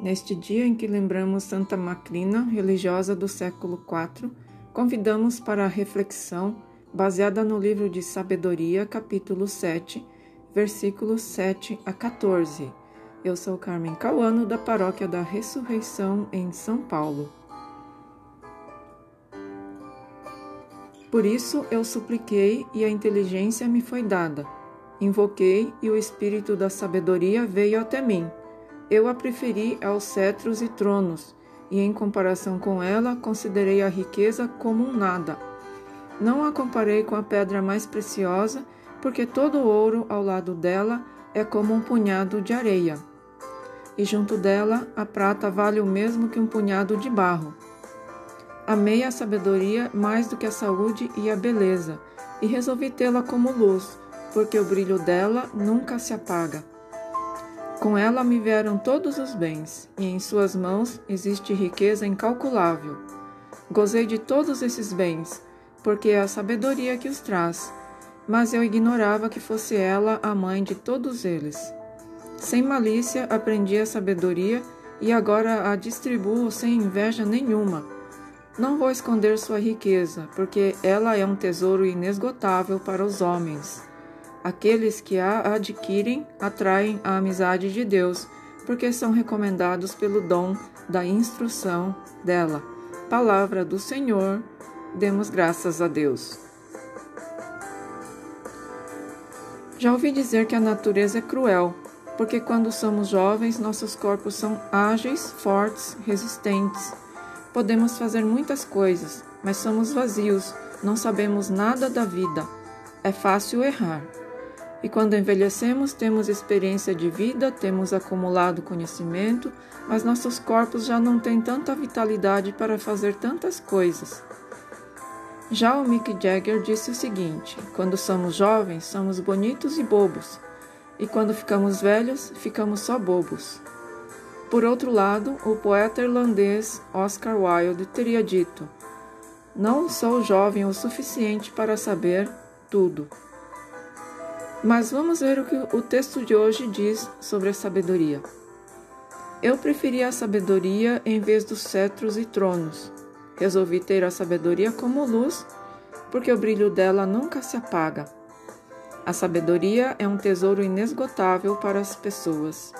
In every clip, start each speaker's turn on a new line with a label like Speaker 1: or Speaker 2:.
Speaker 1: Neste dia em que lembramos Santa Macrina, religiosa do século IV, convidamos para a reflexão baseada no livro de Sabedoria, capítulo 7, versículos 7 a 14. Eu sou Carmen Cauano, da Paróquia da Ressurreição, em São Paulo. Por isso eu supliquei e a inteligência me foi dada. Invoquei e o espírito da sabedoria veio até mim. Eu a preferi aos cetros e tronos, e em comparação com ela considerei a riqueza como um nada. Não a comparei com a pedra mais preciosa, porque todo ouro ao lado dela é como um punhado de areia. E junto dela a prata vale o mesmo que um punhado de barro. Amei a sabedoria mais do que a saúde e a beleza, e resolvi tê-la como luz, porque o brilho dela nunca se apaga. Com ela me vieram todos os bens, e em suas mãos existe riqueza incalculável. Gozei de todos esses bens, porque é a sabedoria que os traz, mas eu ignorava que fosse ela a mãe de todos eles. Sem malícia aprendi a sabedoria e agora a distribuo sem inveja nenhuma. Não vou esconder sua riqueza, porque ela é um tesouro inesgotável para os homens. Aqueles que a adquirem atraem a amizade de Deus, porque são recomendados pelo dom da instrução dela. Palavra do Senhor, demos graças a Deus. Já ouvi dizer que a natureza é cruel, porque quando somos jovens, nossos corpos são ágeis, fortes, resistentes. Podemos fazer muitas coisas, mas somos vazios, não sabemos nada da vida. É fácil errar. E quando envelhecemos, temos experiência de vida, temos acumulado conhecimento, mas nossos corpos já não têm tanta vitalidade para fazer tantas coisas. Já o Mick Jagger disse o seguinte: quando somos jovens, somos bonitos e bobos, e quando ficamos velhos, ficamos só bobos. Por outro lado, o poeta irlandês Oscar Wilde teria dito: Não sou jovem o suficiente para saber tudo. Mas vamos ver o que o texto de hoje diz sobre a sabedoria. Eu preferi a sabedoria em vez dos cetros e tronos. Resolvi ter a sabedoria como luz, porque o brilho dela nunca se apaga. A sabedoria é um tesouro inesgotável para as pessoas.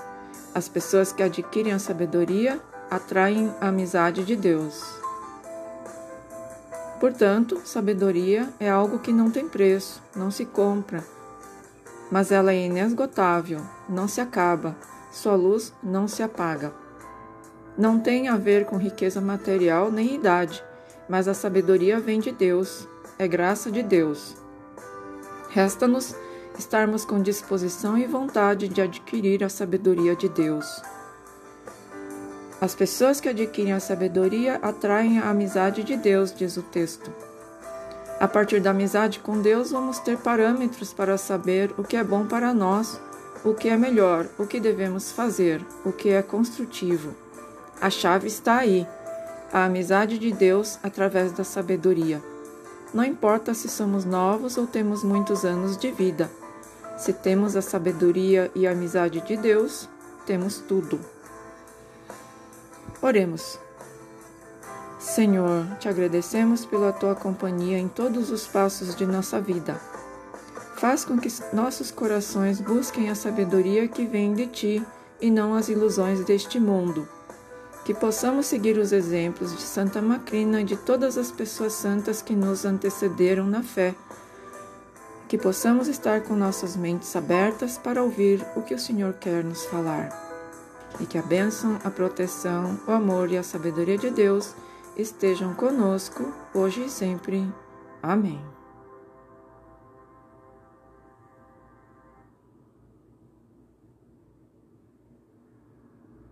Speaker 1: As pessoas que adquirem a sabedoria atraem a amizade de Deus. Portanto, sabedoria é algo que não tem preço, não se compra mas ela é inesgotável, não se acaba, sua luz não se apaga. Não tem a ver com riqueza material nem idade, mas a sabedoria vem de Deus, é graça de Deus. Resta-nos estarmos com disposição e vontade de adquirir a sabedoria de Deus. As pessoas que adquirem a sabedoria atraem a amizade de Deus, diz o texto. A partir da amizade com Deus, vamos ter parâmetros para saber o que é bom para nós, o que é melhor, o que devemos fazer, o que é construtivo. A chave está aí, a amizade de Deus através da sabedoria. Não importa se somos novos ou temos muitos anos de vida. Se temos a sabedoria e a amizade de Deus, temos tudo. Oremos. Senhor, te agradecemos pela tua companhia em todos os passos de nossa vida. Faz com que nossos corações busquem a sabedoria que vem de ti e não as ilusões deste mundo. Que possamos seguir os exemplos de Santa Macrina e de todas as pessoas santas que nos antecederam na fé. Que possamos estar com nossas mentes abertas para ouvir o que o Senhor quer nos falar. E que a bênção, a proteção, o amor e a sabedoria de Deus estejam conosco, hoje e sempre. Amém.